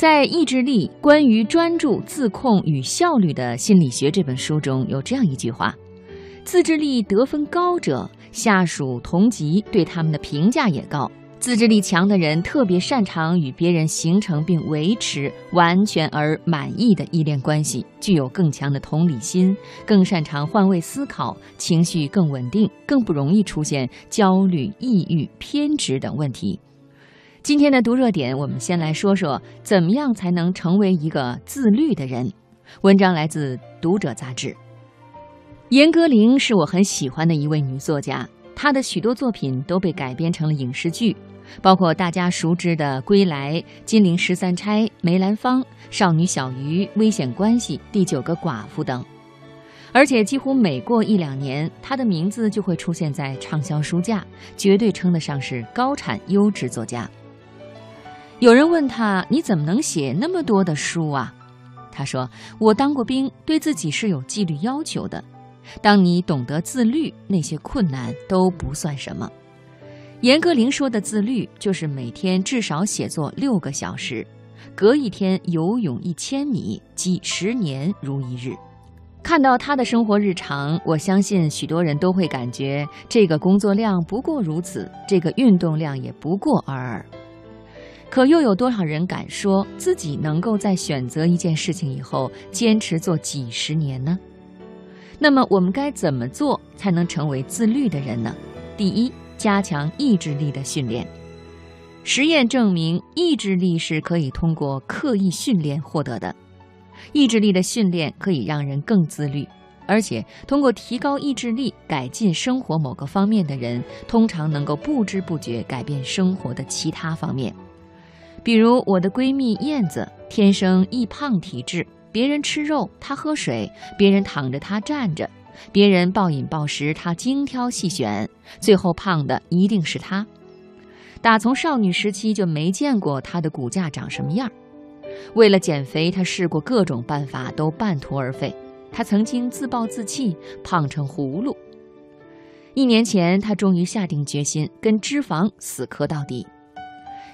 在《意志力：关于专注、自控与效率的心理学》这本书中有这样一句话：“自制力得分高者，下属同级对他们的评价也高。自制力强的人特别擅长与别人形成并维持完全而满意的依恋关系，具有更强的同理心，更擅长换位思考，情绪更稳定，更不容易出现焦虑、抑郁、偏执等问题。”今天的读热点，我们先来说说怎么样才能成为一个自律的人。文章来自《读者》杂志。严歌苓是我很喜欢的一位女作家，她的许多作品都被改编成了影视剧，包括大家熟知的《归来》《金陵十三钗》《梅兰芳》《少女小鱼》《危险关系》《第九个寡妇》等。而且几乎每过一两年，她的名字就会出现在畅销书架，绝对称得上是高产优质作家。有人问他：“你怎么能写那么多的书啊？”他说：“我当过兵，对自己是有纪律要求的。当你懂得自律，那些困难都不算什么。”严歌苓说的自律，就是每天至少写作六个小时，隔一天游泳一千米，几十年如一日。看到他的生活日常，我相信许多人都会感觉这个工作量不过如此，这个运动量也不过尔尔。可又有多少人敢说自己能够在选择一件事情以后坚持做几十年呢？那么我们该怎么做才能成为自律的人呢？第一，加强意志力的训练。实验证明，意志力是可以通过刻意训练获得的。意志力的训练可以让人更自律，而且通过提高意志力改进生活某个方面的人，通常能够不知不觉改变生活的其他方面。比如我的闺蜜燕子，天生易胖体质，别人吃肉她喝水，别人躺着她站着，别人暴饮暴食她精挑细选，最后胖的一定是她。打从少女时期就没见过她的骨架长什么样，为了减肥，她试过各种办法都半途而废。她曾经自暴自弃，胖成葫芦。一年前，她终于下定决心跟脂肪死磕到底。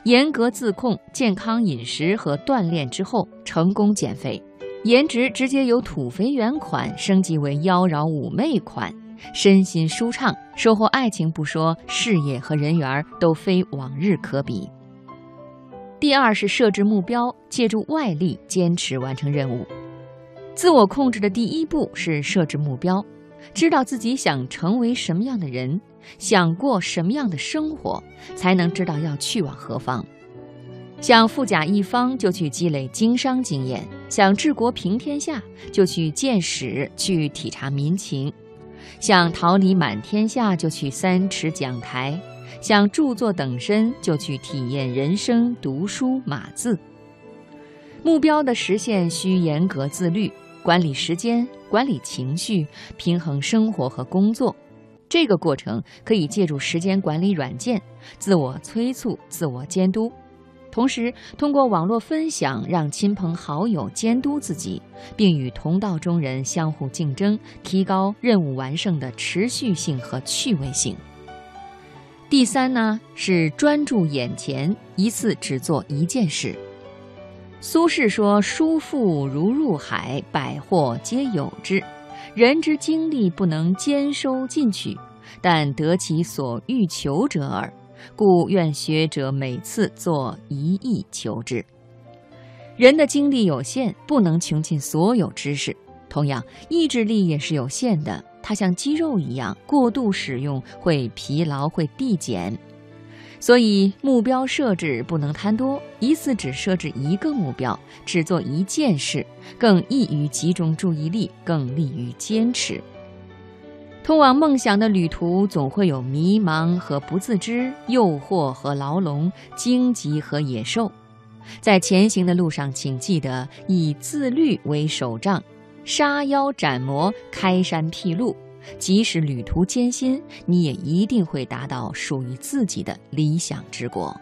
严格自控、健康饮食和锻炼之后，成功减肥，颜值直接由土肥圆款升级为妖娆妩媚款，身心舒畅，收获爱情不说，事业和人缘都非往日可比。第二是设置目标，借助外力坚持完成任务。自我控制的第一步是设置目标，知道自己想成为什么样的人。想过什么样的生活，才能知道要去往何方？想富甲一方，就去积累经商经验；想治国平天下，就去见识，去体察民情；想桃李满天下，就去三尺讲台；想著作等身，就去体验人生，读书码字。目标的实现需严格自律，管理时间，管理情绪，平衡生活和工作。这个过程可以借助时间管理软件，自我催促、自我监督，同时通过网络分享，让亲朋好友监督自己，并与同道中人相互竞争，提高任务完胜的持续性和趣味性。第三呢，是专注眼前，一次只做一件事。苏轼说：“书富如入海，百货皆有之。”人之精力不能兼收进取，但得其所欲求者耳。故愿学者每次做一意求之。人的精力有限，不能穷尽所有知识。同样，意志力也是有限的，它像肌肉一样，过度使用会疲劳，会递减。所以，目标设置不能贪多，一次只设置一个目标，只做一件事，更易于集中注意力，更利于坚持。通往梦想的旅途总会有迷茫和不自知，诱惑和牢笼，荆棘和野兽。在前行的路上，请记得以自律为手杖，杀妖斩魔，开山辟路。即使旅途艰辛，你也一定会达到属于自己的理想之国。